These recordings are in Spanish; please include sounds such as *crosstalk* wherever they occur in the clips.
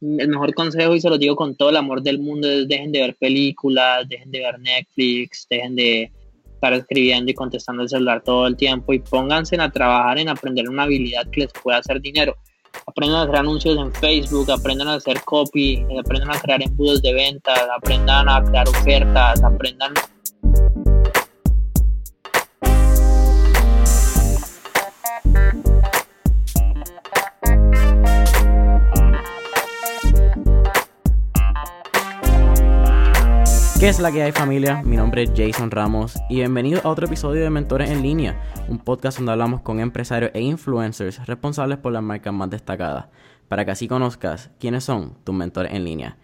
el mejor consejo, y se lo digo con todo el amor del mundo, es dejen de ver películas, dejen de ver Netflix, dejen de estar escribiendo y contestando el celular todo el tiempo y pónganse a trabajar en aprender una habilidad que les pueda hacer dinero. Aprendan a hacer anuncios en Facebook, aprendan a hacer copy, aprendan a crear embudos de ventas, aprendan a crear ofertas, aprendan ¿Qué es la que hay familia? Mi nombre es Jason Ramos y bienvenido a otro episodio de Mentores en línea, un podcast donde hablamos con empresarios e influencers responsables por las marcas más destacadas, para que así conozcas quiénes son tus mentores en línea.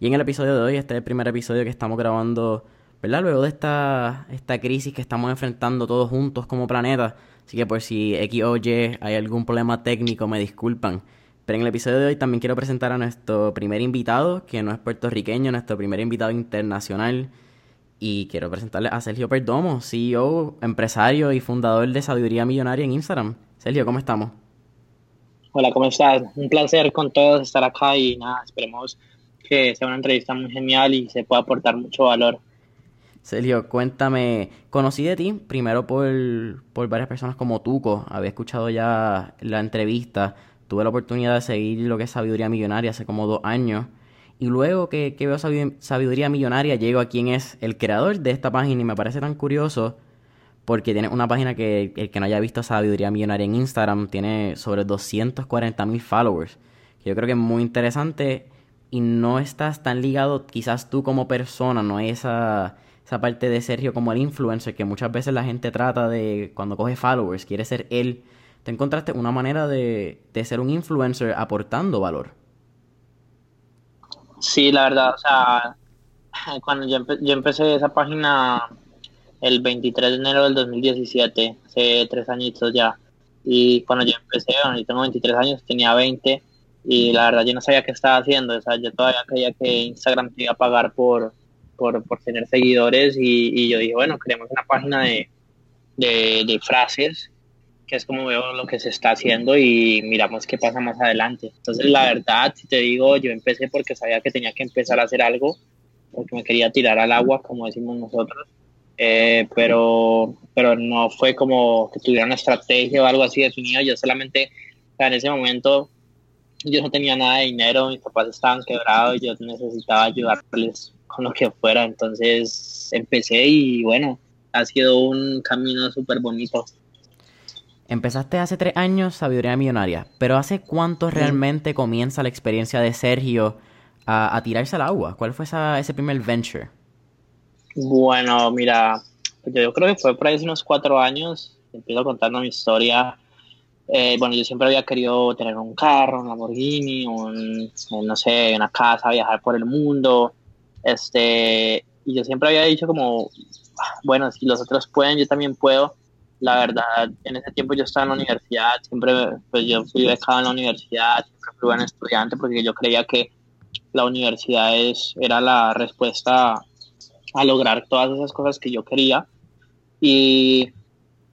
Y en el episodio de hoy, este es el primer episodio que estamos grabando, ¿verdad? Luego de esta, esta crisis que estamos enfrentando todos juntos como planeta, así que por si X o Y hay algún problema técnico, me disculpan. Pero en el episodio de hoy también quiero presentar a nuestro primer invitado, que no es puertorriqueño, nuestro primer invitado internacional. Y quiero presentarle a Sergio Perdomo, CEO, empresario y fundador de Sabiduría Millonaria en Instagram. Sergio, ¿cómo estamos? Hola, ¿cómo estás? Un placer con todos estar acá y nada, esperemos que sea una entrevista muy genial y se pueda aportar mucho valor. Sergio, cuéntame, conocí de ti primero por, por varias personas como Tuco, había escuchado ya la entrevista, tuve la oportunidad de seguir lo que es Sabiduría Millonaria hace como dos años. Y luego que, veo Sabiduría Millonaria, llego a quien es el creador de esta página y me parece tan curioso porque tiene una página que el que no haya visto Sabiduría Millonaria en Instagram tiene sobre 240 mil followers. Que yo creo que es muy interesante y no estás tan ligado quizás tú como persona, no es esa, esa parte de Sergio como el influencer que muchas veces la gente trata de cuando coge followers, quiere ser él te encontraste una manera de, ser un influencer aportando valor. Sí, la verdad, o sea, *laughs* cuando yo, empecé esa página el 23 de enero del 2017, hace tres añitos ya, y cuando yo empecé, bueno, yo tengo 23 años, tenía 20, y la verdad yo no sabía qué estaba haciendo, o sea, yo todavía creía que Instagram te iba a pagar por, por, tener seguidores, y, yo dije, bueno, creemos una página de, de, de frases es como veo lo que se está haciendo y miramos qué pasa más adelante. Entonces, la verdad, si te digo, yo empecé porque sabía que tenía que empezar a hacer algo, porque me quería tirar al agua, como decimos nosotros, eh, pero, pero no fue como que tuviera una estrategia o algo así definido, yo solamente, en ese momento, yo no tenía nada de dinero, mis papás estaban quebrados y yo necesitaba ayudarles con lo que fuera, entonces empecé y bueno, ha sido un camino súper bonito. Empezaste hace tres años Sabiduría Millonaria, pero ¿hace cuánto realmente comienza la experiencia de Sergio a, tirarse al agua? ¿Cuál fue ese primer venture? Bueno, mira, yo creo que fue por ahí hace unos cuatro años, empiezo contando mi historia. Eh, bueno, yo siempre había querido tener un carro, un Lamborghini, un, no sé, una casa, viajar por el mundo. Este, y yo siempre había dicho como, ah, bueno, si los otros pueden, yo también puedo la verdad, en ese tiempo yo estaba en la universidad, siempre, pues yo fui becado en la universidad, siempre fui buen estudiante porque yo creía que la universidad es, era la respuesta a lograr todas esas cosas que yo quería. Y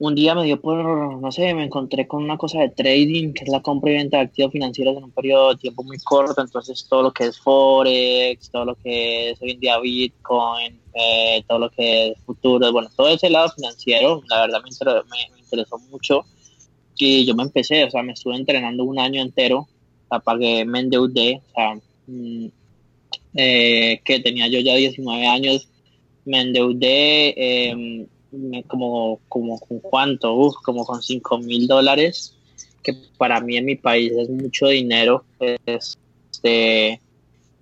un día me dio por, no sé, me encontré con una cosa de trading, que es la compra y venta de activos financieros en un periodo de tiempo muy corto, entonces todo lo que es Forex, todo lo que es hoy en día Bitcoin, eh, todo lo que es futuro, bueno, todo ese lado financiero, la verdad me, interesó, mucho y yo me empecé, o sea, me estuve entrenando un año entero, que me endeudé, o sea, mm, eh, que tenía yo ya 19 años, me endeudé eh, como, como con cuánto, como con 5 mil dólares, que para mí en mi país es mucho dinero, este,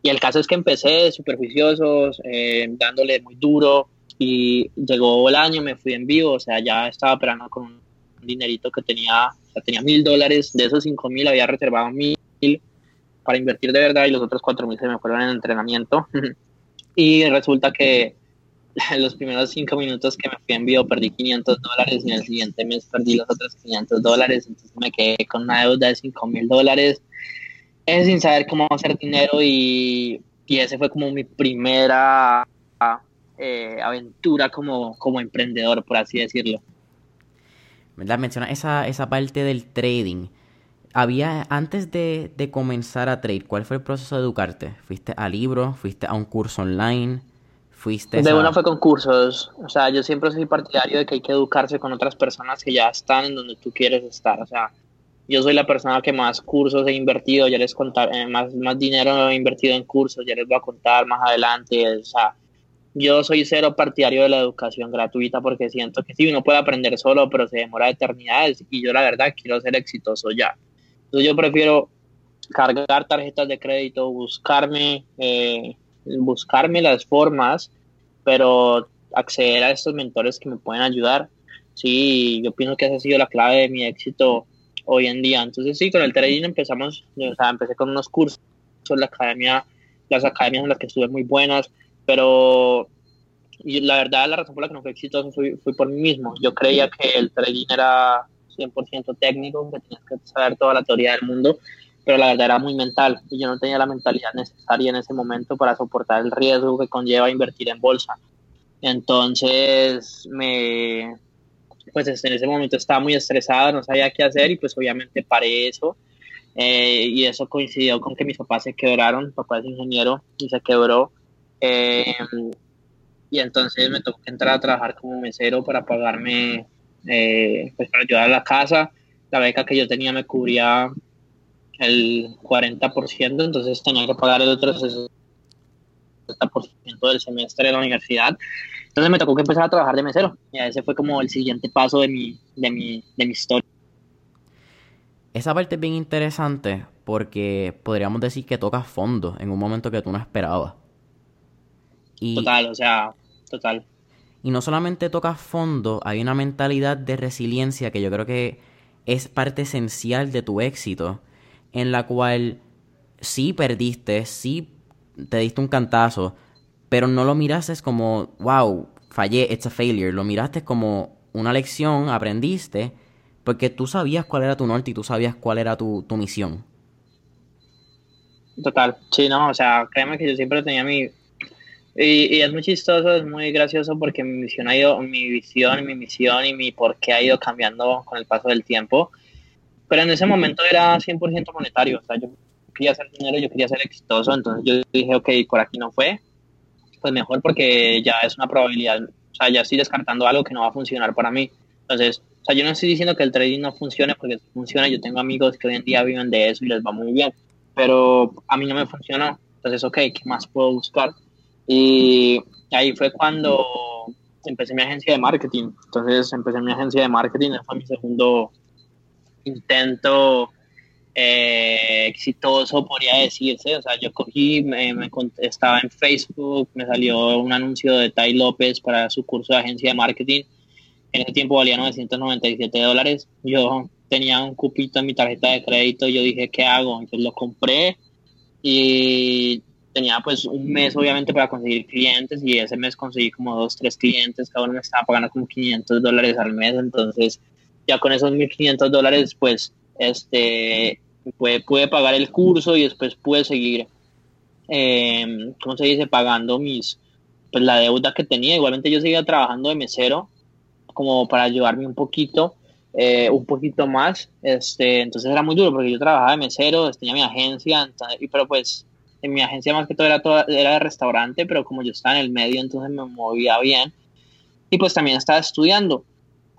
y el caso es que empecé superficiosos, eh, dándole muy duro y llegó el año, me fui en vivo, o sea, ya estaba operando con un dinerito que tenía, o sea, tenía mil dólares, de esos cinco mil había reservado mil para invertir de verdad y los otros cuatro mil se me fueron en entrenamiento. *laughs* y resulta que *laughs* los primeros cinco minutos que me fui en vivo perdí 500 dólares y en el siguiente mes perdí los otros 500 dólares, entonces me quedé con una deuda de cinco mil dólares es sin saber cómo hacer dinero y, y ese fue como mi primera eh, aventura como, como emprendedor, por así decirlo. ¿Verdad? Menciona esa, esa parte del trading. había, antes de, de, comenzar a trade, ¿cuál fue el proceso de educarte? ¿Fuiste a libros? ¿Fuiste a un curso online? ¿Fuiste de uno fue con cursos. O sea, yo siempre soy partidario de que hay que educarse con otras personas que ya están en donde tú quieres estar. O sea, yo soy la persona que más cursos he invertido, ya les contar, eh, más, más dinero he invertido en cursos, ya les voy a contar más adelante. O sea, yo soy cero partidario de la educación gratuita porque siento que sí, uno puede aprender solo, pero se demora eternidades y yo la verdad quiero ser exitoso ya. Entonces yo prefiero cargar tarjetas de crédito, buscarme, eh, buscarme las formas, pero acceder a estos mentores que me pueden ayudar. Sí, yo pienso que esa ha sido la clave de mi éxito hoy en día. Entonces sí, con el trading empezamos, o sea, empecé con unos cursos, la academia, las academias en las que estuve muy buenas, pero la verdad la razón por la que no fui exitoso fue, fue por mí mismo. Yo creía que el trading era 100% técnico, que tenías que saber toda la teoría del mundo, pero la verdad era muy mental y yo no tenía la mentalidad necesaria en ese momento para soportar el riesgo que conlleva invertir en bolsa. Entonces, me, pues en ese momento estaba muy estresado, no sabía qué hacer y pues obviamente paré eso. Eh, y eso coincidió con que mis papás se quebraron, mi papá es ingeniero y se quebró. Eh, y entonces me tocó entrar a trabajar como mesero para pagarme, eh, pues para ayudar a la casa. La beca que yo tenía me cubría el 40%, entonces tenía que pagar el otro 60% del semestre de la universidad. Entonces me tocó que empezar a trabajar de mesero. Y ese fue como el siguiente paso de mi, de mi, de mi historia. Esa parte es bien interesante porque podríamos decir que tocas fondo en un momento que tú no esperabas. total, o sea, total. Y no solamente tocas fondo, hay una mentalidad de resiliencia que yo creo que es parte esencial de tu éxito en la cual sí perdiste, sí te diste un cantazo, pero no lo miraste como, wow, fallé, it's a failure. Lo miraste como una lección, aprendiste, porque tú sabías cuál era tu norte y tú sabías cuál era tu, tu misión. Total, sí, no, o sea, créeme que yo siempre tenía mi... Y, y, es muy chistoso, es muy gracioso porque mi misión ha ido, mi visión, mi misión y mi por qué ha ido cambiando con el paso del tiempo pero en ese momento era 100% monetario, o sea, yo quería hacer dinero, yo quería ser exitoso, entonces yo dije, ok, por aquí no fue, pues mejor porque ya es una probabilidad, o sea, ya estoy descartando algo que no va a funcionar para mí. Entonces, o sea, yo no estoy diciendo que el trading no funcione porque funciona, yo tengo amigos que hoy en día viven de eso y les va muy bien, pero a mí no me funcionó, entonces, ok, ¿qué más puedo buscar? Y ahí fue cuando empecé mi agencia de marketing, entonces empecé mi agencia de marketing, fue mi segundo intento eh, exitoso, podría decirse. O sea, yo cogí, me, estaba en Facebook, me salió un anuncio de Tai López para su curso de agencia de marketing. En ese tiempo valía 997 dólares. Yo tenía un cupito en mi tarjeta de crédito. Yo dije, ¿qué hago? Entonces lo compré y tenía pues un mes obviamente para conseguir clientes y ese mes conseguí como dos, tres clientes. Cada uno me estaba pagando como 500 dólares al mes. Entonces ya con esos 1.500 dólares, pues, este, pude, pagar el curso y después pude seguir, eh, ¿cómo se dice?, pagando mis, pues, la deuda que tenía. Igualmente yo seguía trabajando de mesero, como para ayudarme un poquito, eh, un poquito más, este, entonces era muy duro porque yo trabajaba de mesero, tenía mi agencia, pero pues en mi agencia más que todo era, todo era de restaurante, pero como yo estaba en el medio, entonces me movía bien. Y pues también estaba estudiando.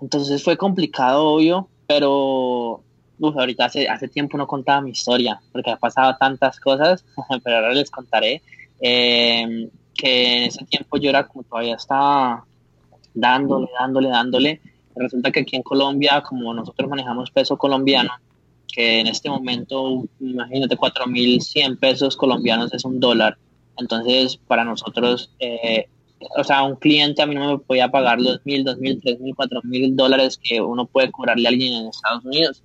Entonces fue complicado, obvio, pero ahorita hace, hace tiempo no contaba mi historia, porque ha pasado tantas cosas, *laughs* pero ahora les contaré. Eh, que en ese tiempo yo era como todavía estaba dándole, dándole, dándole. Resulta que aquí en Colombia, como nosotros manejamos peso colombiano, que en este momento, imagínate, 4.100 pesos colombianos es un dólar. Entonces, para nosotros, eh, o sea, un cliente a mí no me podía pagar los mil, dos mil, tres mil, cuatro mil dólares que uno puede cobrarle a alguien en Estados Unidos.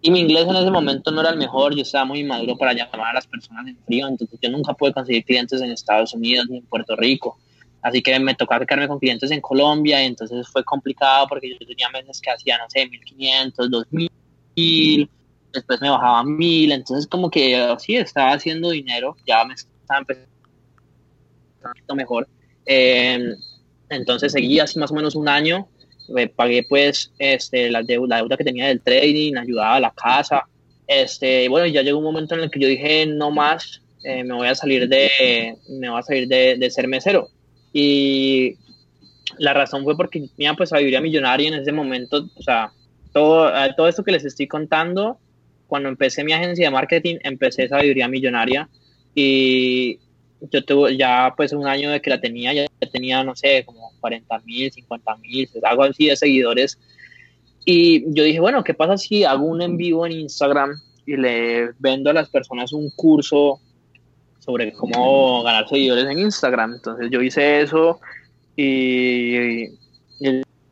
Y mi inglés en ese momento no era el mejor, yo estaba muy maduro para llamar a las personas en frío, entonces yo nunca pude conseguir clientes en Estados Unidos ni en Puerto Rico. Así que me tocaba quedarme con clientes en Colombia y entonces fue complicado porque yo tenía meses que hacía, no sé, 1500, 2000, después me bajaba a 1000, entonces como que sí, estaba haciendo dinero, ya me estaba empezando un poquito mejor eh, entonces seguí así más o menos un año, me pagué pues este, la, deuda, la deuda que tenía del trading, ayudaba a la casa, Este, bueno, ya llegó un momento en el que yo dije, no más, eh, me voy a salir de, me voy a salir de, de, ser mesero. Y la razón fue porque tenía pues sabiduría millonaria en ese momento, o sea, todo, todo esto que les estoy contando, cuando empecé mi agencia de marketing, empecé sabiduría millonaria y yo tuve ya pues un año de que la tenía, ya tenía, no sé, como 40 mil, 50 mil, algo así de seguidores. Y yo dije, bueno, ¿qué pasa si hago un en vivo en Instagram y le vendo a las personas un curso sobre cómo ganar seguidores en Instagram. Entonces yo hice eso y,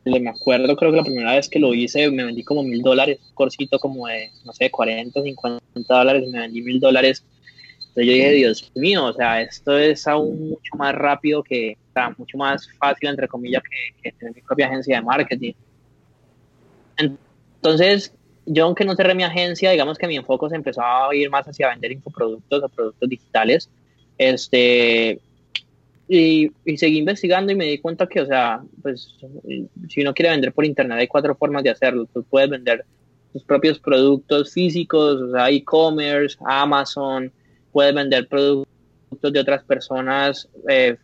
me acuerdo, creo que la primera vez que lo hice me vendí como mil dólares, un corsito como de, no sé, 40, 50 dólares, y me vendí mil dólares. Entonces yo dije, Dios mío, o sea, esto es aún mucho más rápido que, o sea, mucho más fácil, entre comillas, que, que tener mi propia agencia de marketing. Entonces, yo aunque no cerré mi agencia, digamos que mi enfoque se empezó a ir más hacia vender infoproductos o productos digitales. Este, y, y, seguí investigando y me di cuenta que, o sea, pues si uno quiere vender por internet hay cuatro formas de hacerlo. Tú puedes vender tus propios productos físicos, o sea, e-commerce, Amazon, puedes vender productos de otras personas, eh,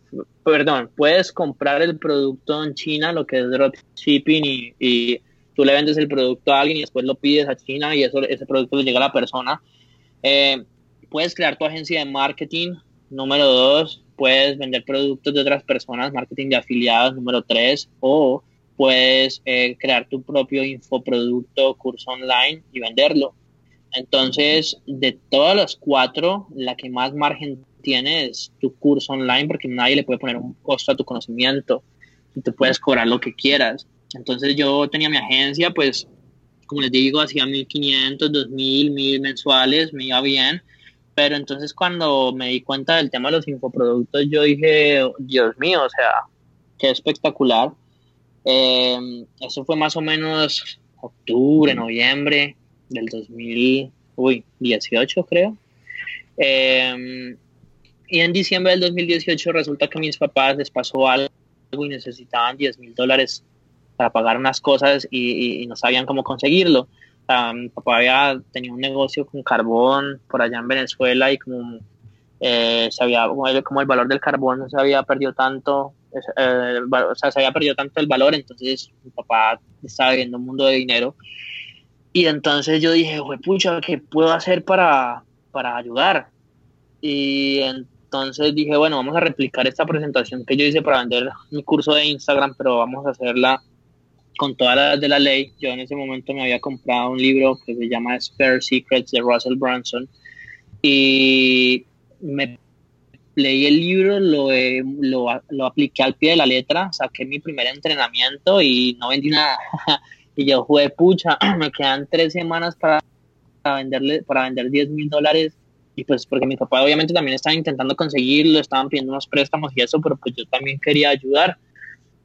perdón, puedes comprar el producto en China, lo que es dropshipping y, y tú le vendes el producto a alguien y después lo pides a China y eso, ese producto le llega a la persona. Eh, puedes crear tu agencia de marketing, número dos, puedes vender productos de otras personas, marketing de afiliados, número tres, o puedes eh, crear tu propio infoproducto, curso online y venderlo. Entonces, de todas las cuatro, la que más margen tiene es tu curso online porque nadie le puede poner un costo a tu conocimiento y tú puedes cobrar lo que quieras. Entonces yo tenía mi agencia, pues, como les digo, hacía 1500, 2000, 1000 mensuales, me iba bien. Pero entonces cuando me di cuenta del tema de los infoproductos, yo dije, Dios mío, o sea, qué espectacular. Em, eso fue más o menos octubre, noviembre del 2018, creo. Em, y en diciembre del 2018 resulta que a mis papás les pasó algo y necesitaban 10 mil dólares para pagar unas cosas y, no sabían cómo conseguirlo. mi papá había tenido un negocio con carbón por allá en Venezuela y como, eh, como, el, valor del carbón se había perdido tanto, eh, o sea, se había perdido tanto el valor, entonces mi papá estaba viviendo un mundo de dinero. Y entonces yo dije, pucha, ¿qué puedo hacer para, para ayudar? Y entonces dije, bueno, vamos a replicar esta presentación que yo hice para vender mi curso de Instagram, pero vamos a hacerla con todas las de la ley. Yo en ese momento me había comprado un libro que se llama Spare Secrets de Russell Brunson y me leí el libro, lo, lo, lo, apliqué al pie de la letra, saqué mi primer entrenamiento y no vendí nada. *laughs* y yo jugué pucha, *clears throat* me quedan tres semanas para, venderle, para vender 10 mil dólares. Y pues porque mi papá obviamente también estaba intentando conseguirlo, estaban pidiendo unos préstamos y eso, pero pues yo también quería ayudar.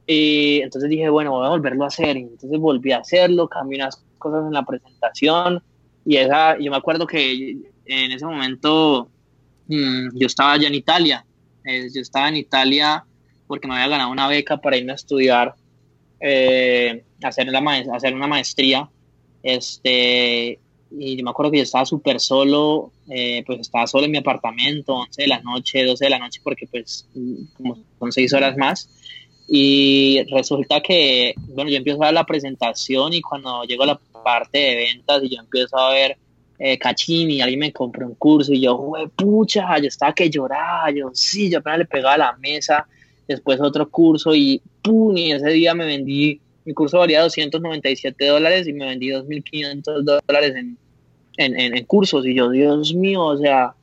Y entonces dije, bueno, voy a volverlo a hacer. Y entonces volví a hacerlo, cambié unas cosas en la presentación. Y esa, yo me acuerdo que en ese momento mm, yo estaba allá en Italia. yo estaba en Italia porque me había ganado una beca para irme a estudiar, eh, hacer, la hacer una maestría. Este, y yo me acuerdo que yo estaba súper solo, eh, pues estaba solo en mi apartamento, 11 de la noche, 12 de la noche, porque pues como son 6 horas más. Y resulta que, bueno, yo empiezo a ver la presentación y cuando llego a la parte de ventas y yo empiezo a ver eh, y alguien me compró un curso y yo, pucha, yo estaba que lloraba, yo sí, yo apenas le pegaba a la mesa, después otro curso y pum, y ese día me vendí, mi curso valía 297 dólares y me vendí 2.500 dólares en, en, en, cursos y yo, Dios mío, o sea,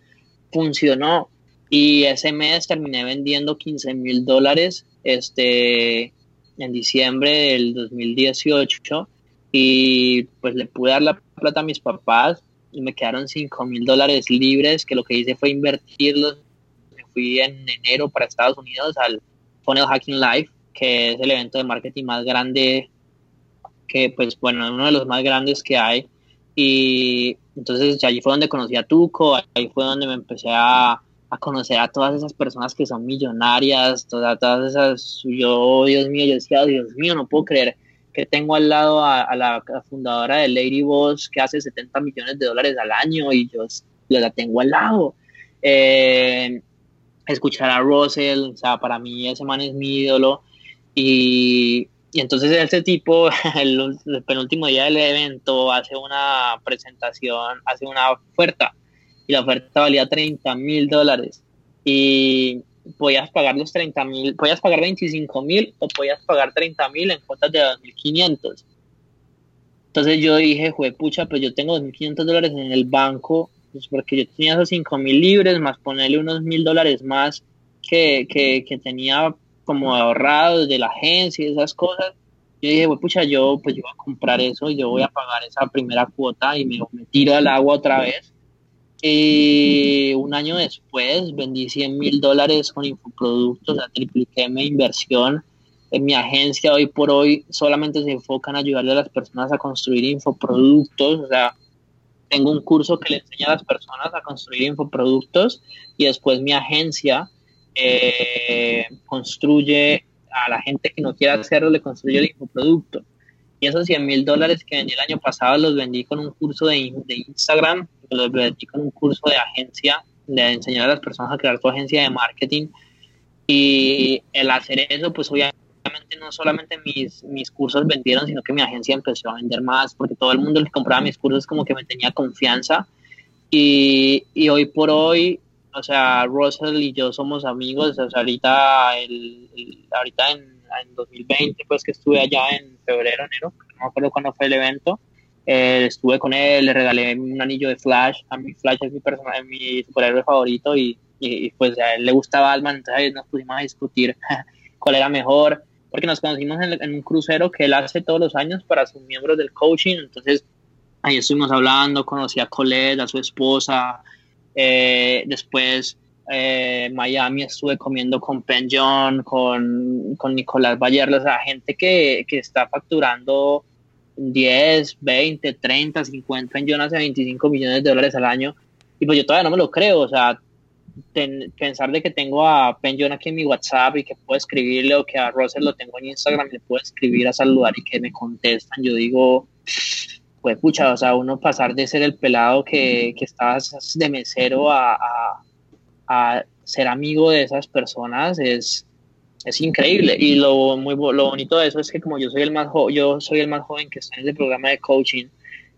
funcionó. Y ese mes terminé vendiendo 15 mil dólares este, en diciembre del 2018 y pues le pude dar la plata a mis papás y me quedaron 5 mil dólares libres que lo que hice fue invertirlos. Me fui en enero para Estados Unidos al Funnel Hacking Live, que es el evento de marketing más grande que pues bueno, uno de los más grandes que hay y entonces allí fue donde conocí a Tuco, ahí fue donde me empecé a, a conocer a todas esas personas que son millonarias, todas, todas esas, yo, Dios mío, yo decía, Dios mío, no puedo creer que tengo al lado a, la fundadora de Lady Boss que hace 70 millones de dólares al año y yo, la tengo al lado. Eh, escuchar a Russell, o sea, para mí ese man es mi ídolo. Y, y entonces este tipo, *laughs* el, penúltimo día del evento, hace una presentación, hace una oferta. Y la oferta valía 30 mil dólares. Y podías pagar los 30 mil, podías pagar 25 mil o podías pagar 30 mil en cuotas de 2.500. Entonces yo dije, pucha, pues yo tengo 2.500 dólares en el banco pues porque yo tenía esos 5 mil libres, más ponerle unos mil dólares más que, que, que, tenía como ahorrados de la agencia y esas cosas. Yo dije, bueno, pucha, yo pues yo voy a comprar eso y yo voy a pagar esa primera cuota y me, me tiro al agua otra vez. Y un año después vendí 100 mil dólares con infoproductos, o sea, tripliqué mi inversión. En mi agencia hoy por hoy solamente se enfoca en ayudarle a las personas a construir infoproductos, o sea, tengo un curso que le enseña a las personas a construir infoproductos y después mi agencia eh, construye a la gente que no quiera hacerlo, le construye el infoproducto. Y esos 100 mil dólares que vendí el año pasado los vendí con un curso de, de Instagram, los vendí con un curso de agencia, de enseñar a las personas a crear su agencia de marketing. Y el hacer eso, pues obviamente no solamente mis, mis cursos vendieron, sino que mi agencia empezó a vender más, porque todo el mundo que compraba mis cursos como que me tenía confianza. Y, y hoy por hoy, o sea, Russell y yo somos amigos, o sea, ahorita, el, ahorita en, en, 2020, pues que estuve allá en febrero, enero, no me acuerdo cuándo fue el evento, eh, estuve con él, le regalé un anillo de Flash, a mí Flash es mi, personaje, mi superhéroe favorito y, y, pues a él le gustaba Batman, entonces nos pusimos a discutir *laughs* cuál era mejor porque nos conocimos en, un crucero que él hace todos los años para sus miembros del coaching, entonces ahí estuvimos hablando, conocí a Colette, a su esposa, eh, después eh, Miami estuve comiendo con Penn John, con, con Nicolás Bayer, o sea, gente que, que está facturando 10, 20, 30, 50 Penn John hace 25 millones de dólares al año, y pues yo todavía no me lo creo, o sea, pensar de que tengo a Penjon aquí en mi WhatsApp y que puedo escribirle o que a Russell lo tengo en Instagram y le puedo escribir a saludar y que me contestan, yo digo, pues pucha, o sea, uno pasar de ser el pelado que, que estabas de mesero a, a, ser amigo de esas personas es, es increíble. Y lo muy lo bonito de eso es que como yo soy el más yo soy el más joven que está en el programa de coaching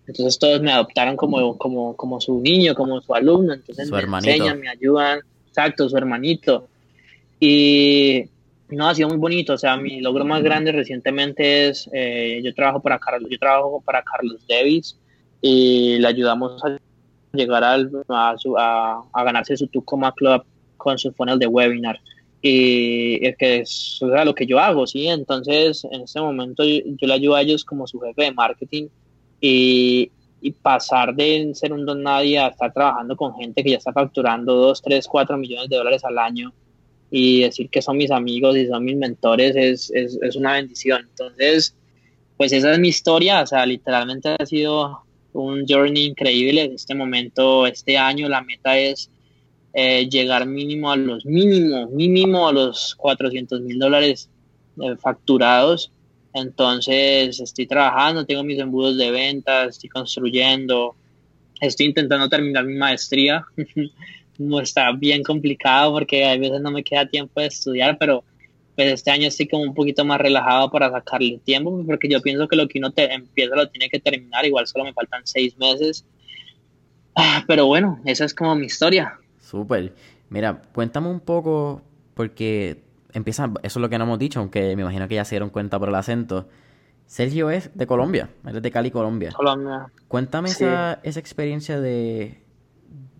entonces todos me adoptaron como, como, como su niño, como su alumno, entonces me enseñan, me ayudan, exacto, su hermanito. Y no, ha sido muy bonito, o sea, mi logro más grande recientemente es, eh, yo trabajo para Carlos, yo trabajo para Carlos Davis y le ayudamos a llegar al, a, a, ganarse su Tucoma Club con su funnel de webinar y es que es lo que yo hago, ¿sí? Entonces, en este momento yo, yo, le ayudo a ellos como su jefe de marketing y, pasar de ser un don nadie a estar trabajando con gente que ya está facturando 2, 3, 4 millones de dólares al año y decir que son mis amigos y son mis mentores es, es, es una bendición. Entonces, pues esa es mi historia, o sea, literalmente ha sido un journey increíble. En este momento, este año, la meta es eh, llegar mínimo a los mínimos, mínimo a los 400 mil dólares eh, facturados entonces estoy trabajando, tengo mis embudos de ventas, estoy construyendo, estoy intentando terminar mi maestría. *laughs* está bien complicado porque a veces no me queda tiempo de estudiar, pero pues este año estoy como un poquito más relajado para sacarle tiempo, porque yo pienso que lo que uno te empieza lo tiene que terminar, igual solo me faltan seis meses. Ah, pero bueno, esa es como mi historia. Súper. Mira, cuéntame un poco, porque empieza, eso es lo que no hemos dicho, aunque me imagino que ya se dieron cuenta por el acento. Sergio es de Colombia, es de Cali, Colombia. Colombia. Cuéntame esa, esa experiencia de,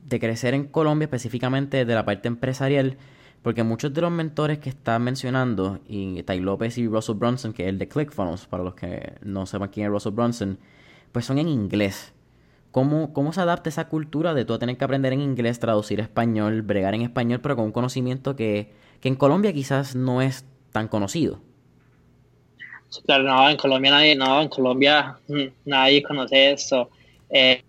de crecer en Colombia, específicamente de la parte empresarial, porque muchos de los mentores que estás mencionando, y Tai López y Russell Brunson, que es el de ClickFunnels, para los que no sepan quién es Russell Brunson, pues son en inglés. ¿Cómo, ¿Cómo se adapta esa cultura de tú tener que aprender en inglés, traducir español, bregar en español, pero con un conocimiento que que en Colombia quizás no es tan conocido. claro, no, en Colombia nadie, no, en Colombia mm, nadie conoce esto. Eh,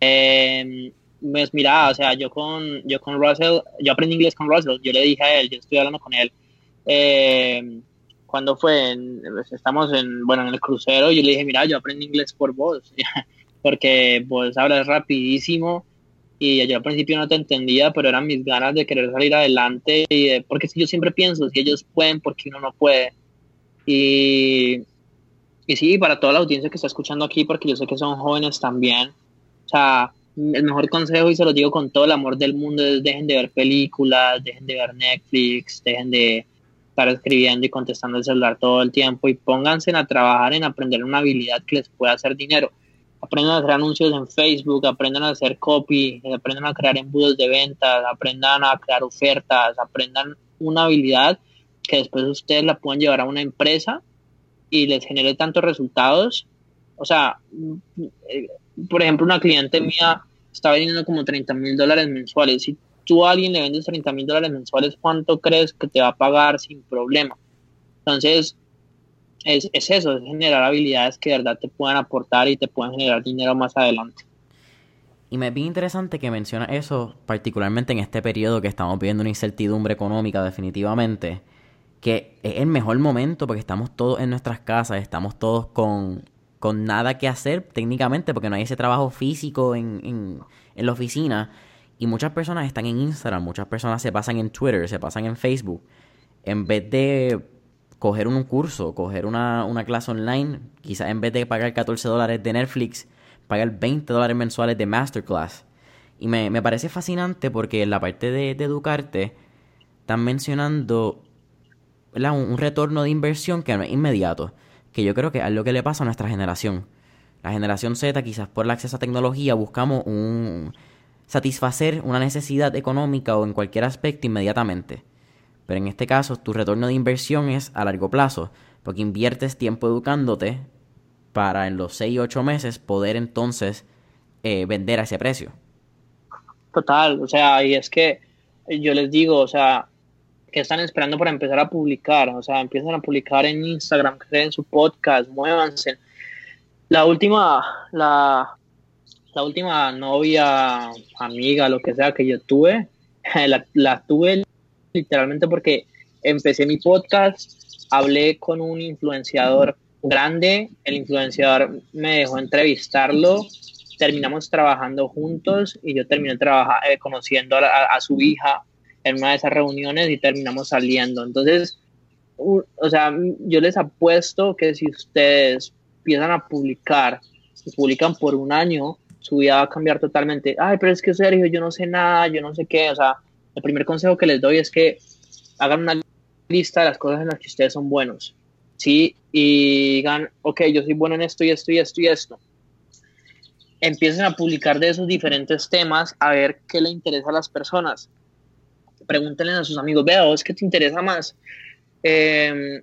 em, pues mira, o sea, yo con, yo con Russell, yo aprendí inglés con Russell, yo le dije a él, yo estoy hablando con él, em, cuando fue, pues, estamos en, bueno, en el crucero, yo le dije, mira, yo aprendí inglés por vos, *laughs* porque vos hablas rapidísimo y yo al principio no te entendía, pero eran mis ganas de querer salir adelante, y porque si yo siempre pienso, si ellos pueden, porque uno no puede. Y, y sí, para toda la audiencia que está escuchando aquí, porque yo sé que son jóvenes también, o sea, el mejor consejo, y se lo digo con todo el amor del mundo, es dejen de ver películas, dejen de ver Netflix, dejen de estar escribiendo y contestando el celular todo el tiempo y pónganse a trabajar en aprender una habilidad que les pueda hacer dinero. Aprendan a hacer anuncios en Facebook, aprendan a hacer copy, aprendan a crear embudos de ventas, aprendan a crear ofertas, aprendan una habilidad que después ustedes la puedan llevar a una empresa y les genere tantos resultados. O sea, por ejemplo, una cliente mía está vendiendo como 30 mil dólares mensuales. Si tú a alguien le vendes 30 mil dólares mensuales, ¿cuánto crees que te va a pagar sin problema? Entonces, es, es eso, es generar habilidades que de verdad te puedan aportar y te puedan generar dinero más adelante. Y me es bien interesante que menciona eso, particularmente en este periodo que estamos viviendo una incertidumbre económica definitivamente, que es el mejor momento porque estamos todos en nuestras casas, estamos todos con, con nada que hacer técnicamente porque no hay ese trabajo físico en, en, la oficina. Y muchas personas están en Instagram, muchas personas se pasan en Twitter, se pasan en Facebook. En vez de coger un curso, coger una, una clase online, quizás en vez de pagar 14 dólares de Netflix, pagar 20 dólares mensuales de Masterclass. Y me, me parece fascinante porque en la parte de, de educarte están mencionando un, un, retorno de inversión que no es inmediato, que yo creo que es lo que le pasa a nuestra generación. La generación Z, quizás por el acceso a tecnología, buscamos un satisfacer una necesidad económica o en cualquier aspecto inmediatamente. Pero en este caso, tu retorno de inversión es a largo plazo, porque inviertes tiempo educándote para en los 6 o 8 meses poder entonces eh, vender a ese precio. Total, o sea, y es que yo les digo, o sea, que están esperando para empezar a publicar, o sea, empiezan a publicar en Instagram, creen su podcast, muévanse. La última, la, la última novia, amiga, lo que sea que yo tuve, *laughs* la, tuve literalmente porque empecé mi podcast, hablé con un influenciador grande, el influenciador me dejó entrevistarlo, terminamos trabajando juntos y yo terminé eh, conociendo a, su hija en una de esas reuniones y terminamos saliendo. Entonces, o sea, yo les apuesto que si ustedes empiezan a publicar y publican por un año, su vida va a cambiar totalmente. Ay, pero es que Sergio, yo no sé nada, yo no sé qué. O sea, el primer consejo que les doy es que hagan una lista de las cosas en las que ustedes son buenos. ¿sí? Y digan, ok, yo soy bueno en esto y esto y esto y esto. Empiecen a publicar de esos diferentes temas a ver qué le interesa a las personas. Pregúntenle a sus amigos, vea, ¿vos qué te interesa más? Eh,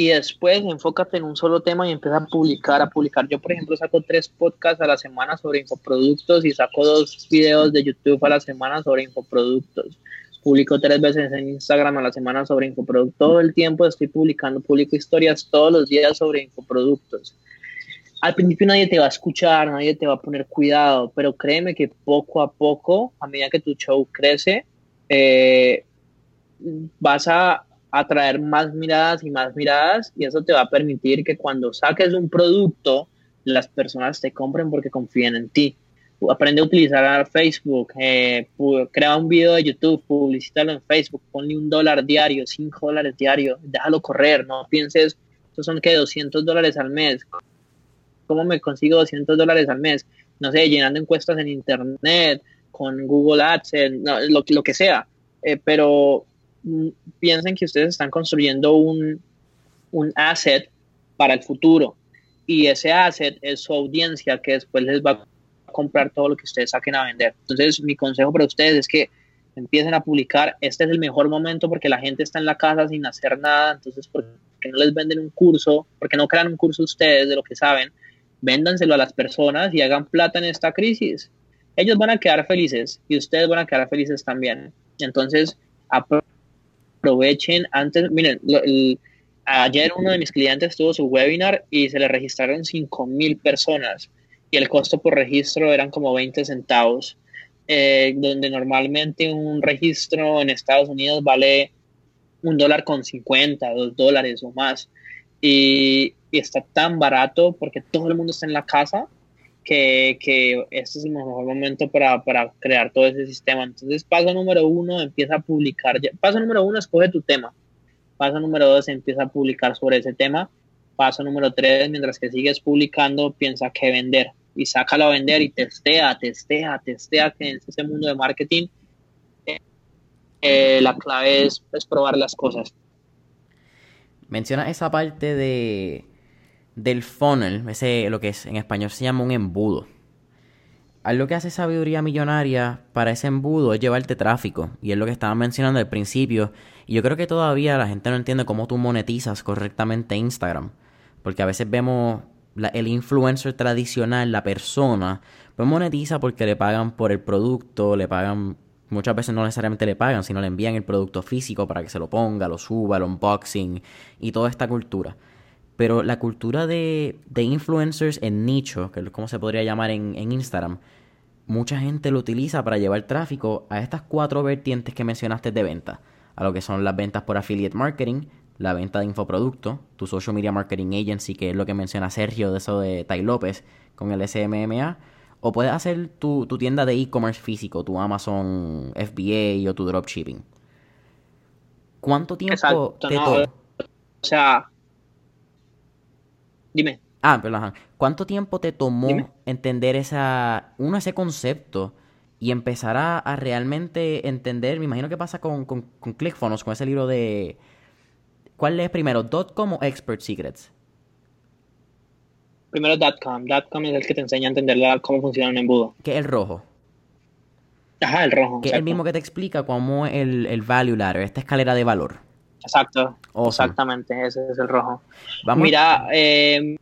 y después enfócate en un solo tema y empieza a publicar, a publicar. Yo, por ejemplo, saco tres podcasts a la semana sobre infoproductos y saco dos videos de YouTube a la semana sobre infoproductos. Publico tres veces en Instagram a la semana sobre infoproductos. Todo el tiempo estoy publicando, publico historias todos los días sobre infoproductos. Al principio nadie te va a escuchar, nadie te va a poner cuidado, pero créeme que poco a poco, a medida que tu show crece, eh, vas a atraer más miradas y más miradas y eso te va a permitir que cuando saques un producto las personas te compren porque confían en ti. Aprende a utilizar Facebook, eh, crea un video de YouTube, publicítalo en Facebook, ponle un dólar diario, cinco dólares diario, déjalo correr, no pienses, estos son que 200 dólares al mes. ¿Cómo me consigo 200 dólares al mes? No sé, llenando encuestas en Internet, con Google Ads, lo, que sea. Eh, pero piensen que ustedes están construyendo un, un asset para el futuro y ese asset es su audiencia que después les va a comprar todo lo que ustedes saquen a vender. Entonces, mi consejo para ustedes es que empiecen a publicar. Este es el mejor momento porque la gente está en la casa sin hacer nada. Entonces, ¿por qué no les venden un curso? ¿Por qué no crean un curso ustedes de lo que saben? Véndanselo a las personas y hagan plata en esta crisis. Ellos van a quedar felices y ustedes van a quedar felices también. Entonces, aprovechen antes, miren, ayer uno de mis clientes tuvo su webinar y se le registraron 5 mil personas y el costo por registro eran como 20 centavos, eh, donde normalmente un registro en Estados Unidos vale un dólar con 50, dos dólares o más. Y, está tan barato porque todo el mundo está en la casa que, que este es el mejor momento para, para, crear todo ese sistema. Entonces, paso número uno, empieza a publicar. Paso número uno, escoge tu tema. Paso número dos, empieza a publicar sobre ese tema. Paso número tres, mientras que sigues publicando, piensa qué vender y sácalo a vender y testea, testea, testea, que en ese mundo de marketing eh, la clave es, probar las cosas. Menciona esa parte de del funnel, ese lo que es en español se llama un embudo. Algo que hace sabiduría millonaria para ese embudo es llevarte tráfico. Y es lo que estaba mencionando al principio. Y yo creo que todavía la gente no entiende cómo tú monetizas correctamente Instagram. Porque a veces vemos el influencer tradicional, la persona, pues monetiza porque le pagan por el producto, le pagan, muchas veces no necesariamente le pagan, sino le envían el producto físico para que se lo ponga, lo suba, el unboxing y toda esta cultura. Pero la cultura de, de influencers en nicho, que es como se podría llamar en, en Instagram, mucha gente lo utiliza para llevar tráfico a estas cuatro vertientes que mencionaste de venta. A lo que son las ventas por affiliate marketing, la venta de infoproductos, tu social media marketing agency, que es lo que menciona Sergio de eso de Tai López con el SMMA, o puedes hacer tu, tienda de e-commerce físico, tu Amazon FBA o tu dropshipping. ¿Cuánto tiempo te tomó? O sea, dime. Ah, perdón. ¿Cuánto tiempo te tomó entender esa, uno, ese concepto y empezar a, realmente entender? Me imagino que pasa con, con, con ClickFunnels, con ese libro de ¿Cuál es primero, .com o Expert Secrets? Primero .com. .com es el que te enseña a entender cómo funciona un embudo. ¿Qué es el rojo? Ajá, el rojo. Que es el mismo que te explica cómo el, el value ladder, esta escalera de valor. Exacto. Exactamente, ese es el rojo. Mira, eh,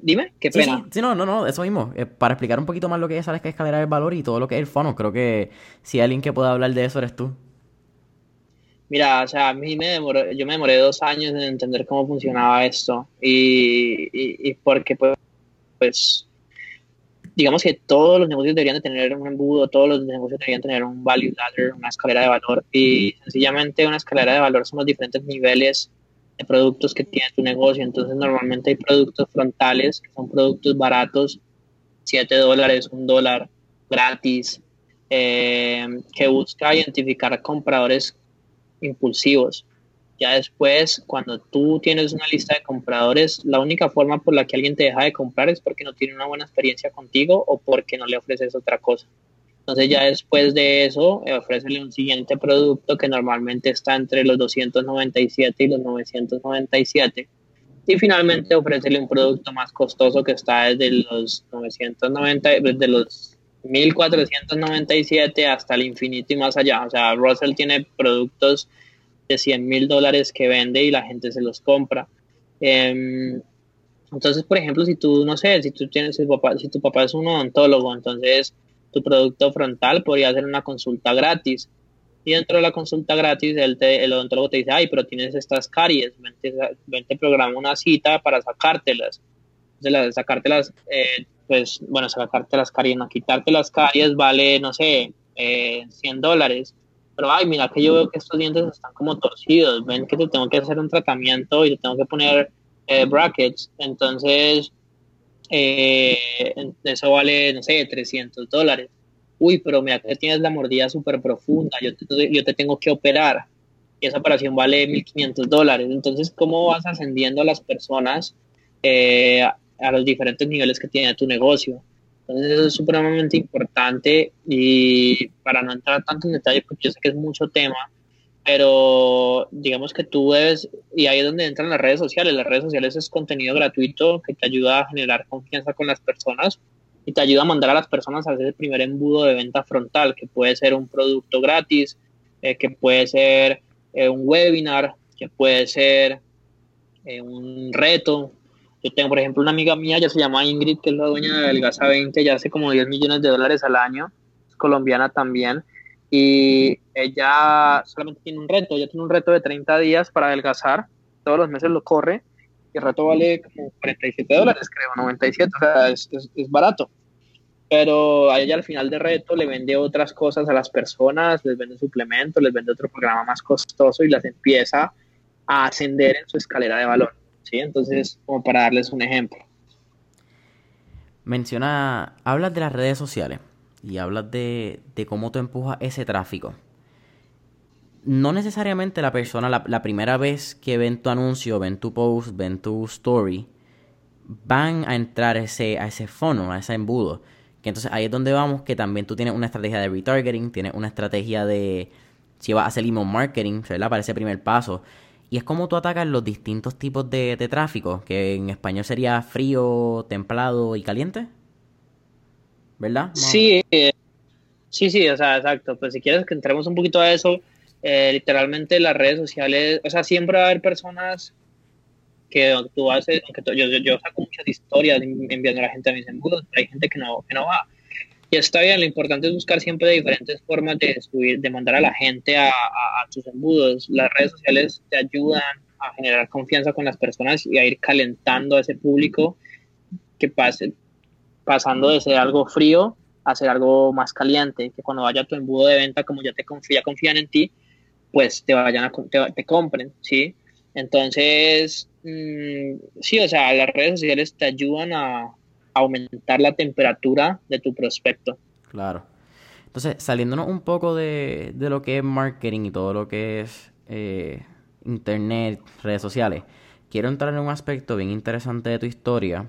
dime, qué pena. Sí, no, no, no, eso mismo. Eh, para explicar un poquito más lo que es la escalera de valor y todo lo que es el fono, creo que si hay alguien que pueda hablar de eso eres tú. Mira, o sea, a mí me demoró, yo me demoré dos años en entender cómo funcionaba esto y, y, porque pues, pues, digamos que todos los negocios deberían de tener un embudo, todos los negocios deberían tener un value ladder, una escalera de valor y sencillamente una escalera de valor son los diferentes niveles de productos que tiene tu negocio. Entonces normalmente hay productos frontales, que son productos baratos, 7 dólares, un dólar, gratis, eh, que busca identificar compradores impulsivos. Ya después, cuando tú tienes una lista de compradores, la única forma por la que alguien te deja de comprar es porque no tiene una buena experiencia contigo o porque no le ofreces otra cosa. Entonces ya después de eso, eh, ofrécele un siguiente producto que normalmente está entre los 297 y los 997. Y finalmente ofrécele un producto más costoso que está desde los 990, desde los 1497 hasta el infinito y más allá. O sea, Russell tiene productos de 100 mil dólares que vende y la gente se los compra. Em, entonces, por ejemplo, si tú, no sé, si tú tienes, si tu papá, si tu papá es un odontólogo, entonces tu producto frontal podría ser una consulta gratis. Y dentro de la consulta gratis, el, el odontólogo te dice, ay, pero tienes estas caries, vente, vente programa una cita para sacártelas. Entonces, sacártelas eh, pues, bueno, sacarte las caries, no quitarte las caries vale, no sé, eh, 100 dólares. Pero, ay, mira que yo veo que estos dientes están como torcidos, ven que te tengo que hacer un tratamiento y te tengo que poner eh, brackets, entonces eh, eso vale, no sé, 300 dólares. Uy, pero mira que tienes la mordida súper profunda, yo te, yo te tengo que operar y esa operación vale 1.500 dólares. Entonces, ¿cómo vas ascendiendo a las personas eh, a los diferentes niveles que tiene tu negocio. Entonces eso es supremamente importante y para no entrar tanto en detalle, porque yo sé que es mucho tema, pero digamos que tú debes, y ahí es donde entran las redes sociales, las redes sociales es contenido gratuito que te ayuda a generar confianza con las personas y te ayuda a mandar a las personas a hacer el primer embudo de venta frontal, que puede ser un producto gratis, eh, que puede ser eh, un webinar, que puede ser eh, un reto, yo tengo, por ejemplo, una amiga mía, ya se llama Ingrid, que es la dueña de Delgaza 20, ya hace como 10 millones de dólares al año, es colombiana también, y ella solamente tiene un reto, ella tiene un reto de 30 días para adelgazar, todos los meses lo corre, y el reto vale como 47 dólares, creo, 97, o sea, es, es, barato. pero a ella al final de reto le vende otras cosas a las personas, les vende suplementos, les vende otro programa más costoso y las empieza a ascender en su escalera de valor. ¿Sí? Entonces, como para darles un ejemplo. Menciona, hablas de las redes sociales y hablas de, cómo tú empujas ese tráfico. No necesariamente la persona, la, primera vez que ven tu anuncio, ven tu post, ven tu story, van a entrar ese, a ese fono, a ese embudo. Que entonces ahí es donde vamos, que también tú tienes una estrategia de retargeting, tienes una estrategia de si vas a hacer email marketing, ¿verdad? Para ese primer paso. Y es como tú atacas los distintos tipos de, tráfico, que en español sería frío, templado y caliente. ¿Verdad? Sí, sí, sí, o sea, exacto. Pues si quieres que entremos un poquito a eso, eh, literalmente las redes sociales, o sea, siempre va a haber personas que tú haces, aunque yo, yo, saco muchas historias enviando a la gente a mis embudos, pero hay gente que no, que no va. Y está bien, lo importante es buscar siempre diferentes formas de subir, de mandar a la gente a, a, tus embudos. Las redes sociales te ayudan a generar confianza con las personas y a ir calentando a ese público que pase, pasando de ser algo frío a ser algo más caliente, que cuando vaya a tu embudo de venta, como ya te confía, confían en ti, pues te vayan a, te, te compren, ¿sí? Entonces, mmm, sí, o sea, las redes sociales te ayudan a, aumentar la temperatura de tu prospecto. Claro. Entonces, saliéndonos un poco de, de lo que es marketing y todo lo que es eh, internet, redes sociales, quiero entrar en un aspecto bien interesante de tu historia,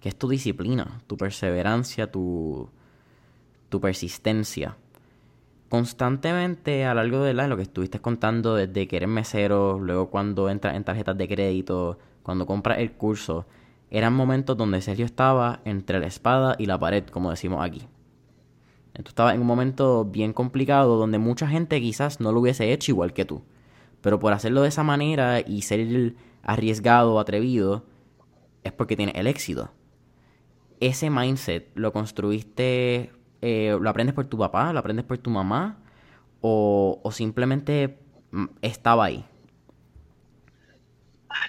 que es tu disciplina, tu perseverancia, tu, tu persistencia. Constantemente a lo largo de la, lo que estuviste contando desde que eres mesero, luego cuando entras en tarjetas de crédito, cuando compras el curso, eran momentos donde Sergio estaba entre la espada y la pared, como decimos aquí. Tú estabas en un momento bien complicado donde mucha gente quizás no lo hubiese hecho igual que tú. Pero por hacerlo de esa manera y ser arriesgado atrevido, es porque tienes el éxito. Ese mindset lo construiste, eh, lo aprendes por tu papá, lo aprendes por tu mamá, o, o simplemente mm, estaba ahí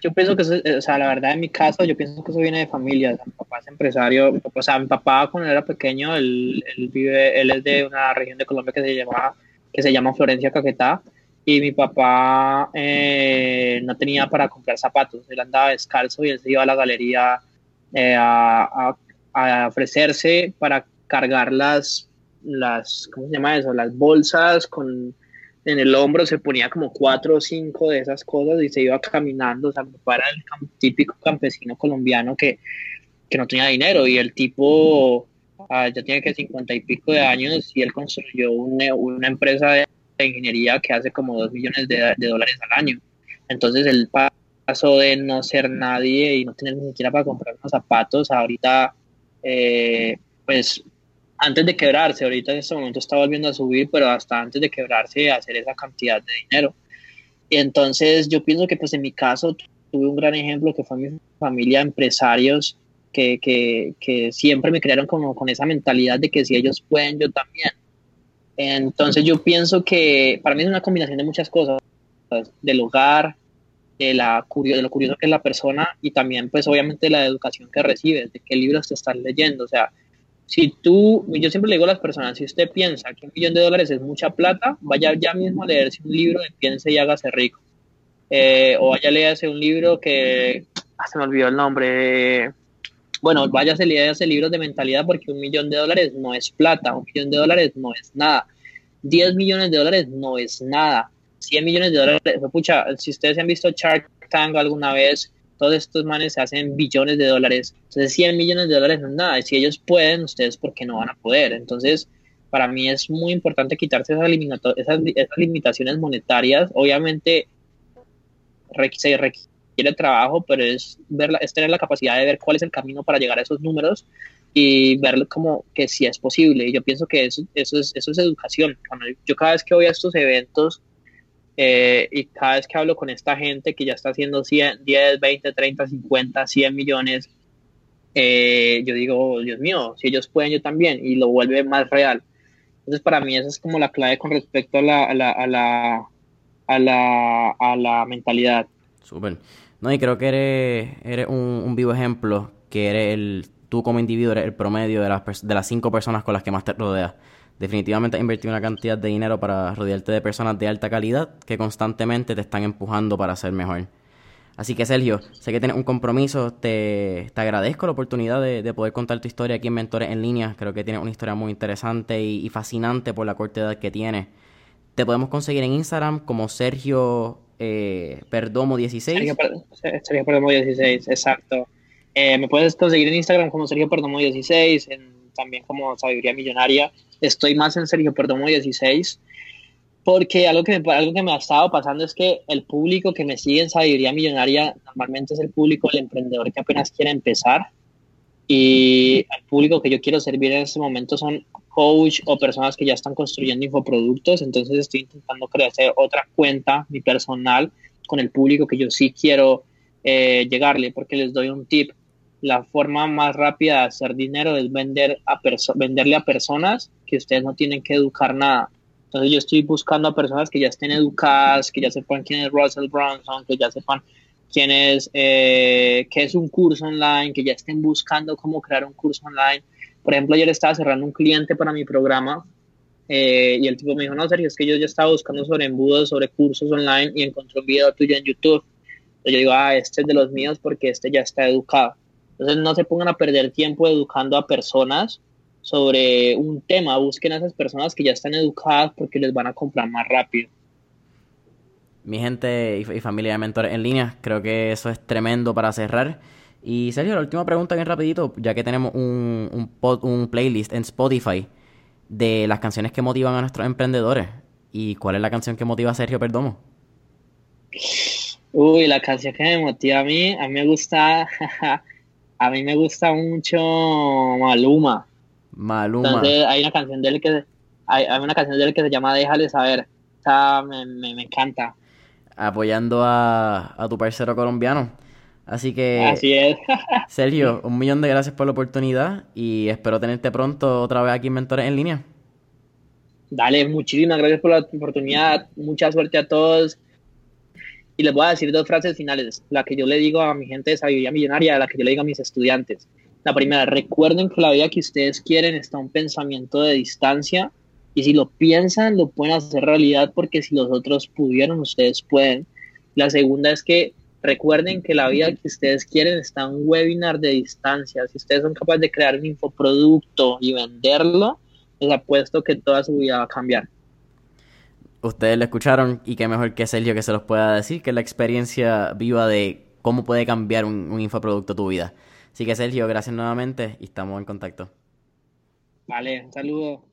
yo pienso que, eso, o sea, la verdad en mi caso, yo pienso que eso viene de familia. mi papá es empresario. O sea, mi papá cuando era pequeño, él, él, vive, él es de una región de Colombia que se llama, que se llama Florencia Caquetá. Y mi papá eh, no tenía para comprar zapatos. Él andaba descalzo y él se iba a la galería eh, a, a, ofrecerse para cargar las, las, ¿cómo se llama eso? Las bolsas con en el hombro se ponía como cuatro o cinco de esas cosas y se iba caminando, o sea, para el típico campesino colombiano que, que, no tenía dinero y el tipo ah, ya tiene que cincuenta y pico de años y él construyó una, una empresa de, ingeniería que hace como dos millones de, de, dólares al año. Entonces él pasó de no ser nadie y no tener ni siquiera para comprar unos zapatos, ahorita eh, pues antes de quebrarse, ahorita en este momento está volviendo a subir, pero hasta antes de quebrarse hacer esa cantidad de dinero. Entonces yo pienso que pues en mi caso tuve un gran ejemplo que fue mi familia, empresarios que, que, que siempre me crearon como con esa mentalidad de que si ellos pueden, yo también. Entonces yo pienso que para mí es una combinación de muchas cosas, del hogar, de, la de lo curioso que es la persona y también pues obviamente la educación que recibes, de qué libros te estás leyendo, o sea, si tú, yo siempre le digo a las personas, si usted piensa que un millón de dólares es mucha plata, vaya ya mismo a leerse un libro de Piense y hágase rico. Eh, o vaya a leerse un libro que, ah, se me olvidó el nombre, bueno, vaya a leerse libros de mentalidad porque un millón de dólares no es plata, un millón de dólares no es nada, 10 millones de dólares no es nada, 100 millones de dólares, pucha, si ustedes han visto Shark Tank alguna vez, todos estos manes se hacen billones de dólares. Entonces, 100 millones de dólares no es nada. Y si ellos pueden, ustedes, ¿por qué no van a poder? Entonces, para mí es muy importante quitarse esas, esas, esas limitaciones monetarias. Obviamente, se requiere trabajo, pero es, ver es tener la capacidad de ver cuál es el camino para llegar a esos números y ver como que sí es posible. Y yo pienso que eso, eso, es, eso es educación. Yo cada vez que voy a estos eventos, eh, y cada vez que hablo con esta gente que ya está haciendo 100, 10, 20, 30, 50, 100 millones, eh, yo digo, Dios mío, si ellos pueden, yo también, y lo vuelve más real. Entonces, para mí esa es como la clave con respecto a la, a la, a la, a la, a la mentalidad. Súper. No, y creo que eres, eres un, un, vivo ejemplo, que eres el tú como individuo eres el promedio de las, de las cinco personas con las que más te rodeas. Definitivamente has invertido una cantidad de dinero para rodearte de personas de alta calidad que constantemente te están empujando para ser mejor. Así que Sergio, sé que tienes un compromiso, te, te agradezco la oportunidad de, poder contar tu historia aquí en Mentores en Línea. Creo que tienes una historia muy interesante y, fascinante por la corta edad que tienes. Te podemos conseguir en Instagram como Sergio eh, Perdomo16. Sergio, Sergio Perdomo16, exacto. Eh, me puedes conseguir en Instagram como Sergio Perdomo16, también como Sabiduría Millonaria. Estoy más en Sergio Perdomo16 porque algo que, me, algo que me ha estado pasando es que el público que me sigue en Sabiduría Millonaria normalmente es el público del emprendedor que apenas quiere empezar y el público que yo quiero servir en este momento son coach o personas que ya están construyendo infoproductos, entonces estoy intentando crecer otra cuenta, mi personal, con el público que yo sí quiero eh, llegarle, porque les doy un tip la forma más rápida de hacer dinero es vender a venderle a personas que ustedes no tienen que educar nada. Entonces yo estoy buscando a personas que ya estén educadas, que ya sepan quién es Russell Brunson, que ya sepan quién es, eh, qué es un curso online, que ya estén buscando cómo crear un curso online. Por ejemplo, ayer estaba cerrando un cliente para mi programa eh, y el tipo me dijo, no, Sergio, es que yo ya estaba buscando sobre embudos, sobre cursos online y encontré un video tuyo en YouTube. Entonces yo digo, ah, este es de los míos porque este ya está educado. Entonces no se pongan a perder tiempo educando a personas sobre un tema, busquen a esas personas que ya están educadas porque les van a comprar más rápido. Mi gente y, familia de mentores en línea, creo que eso es tremendo para cerrar. Y Sergio, la última pregunta bien rapidito, ya que tenemos un, un, un playlist en Spotify de las canciones que motivan a nuestros emprendedores. ¿Y cuál es la canción que motiva a Sergio Perdomo? Uy, la canción que me motiva a mí, a mí me gusta *laughs* a mí me gusta mucho Maluma. Maluma. Entonces hay una canción de él que hay, una canción de él que se llama Déjale saber. O me, me, encanta. Apoyando a, a tu parcero colombiano. Así que. Así es. *laughs* Sergio, un millón de gracias por la oportunidad y espero tenerte pronto otra vez aquí en Mentores en línea. Dale, muchísimas gracias por la oportunidad. Mucha suerte a todos. Y les voy a decir dos frases finales, la que yo le digo a mi gente de sabiduría millonaria, la que yo le digo a mis estudiantes. La primera, recuerden que la vida que ustedes quieren está un pensamiento de distancia y si lo piensan, lo pueden hacer realidad porque si los otros pudieron, ustedes pueden. La segunda es que recuerden que la vida que ustedes quieren está un webinar de distancia. Si ustedes son capaces de crear un infoproducto y venderlo, les apuesto que toda su vida va a cambiar ustedes lo escucharon y qué mejor que Sergio que se los pueda decir, que es la experiencia viva de cómo puede cambiar un, un infoproducto tu vida. Así que Sergio, gracias nuevamente y estamos en contacto. Vale, un saludo.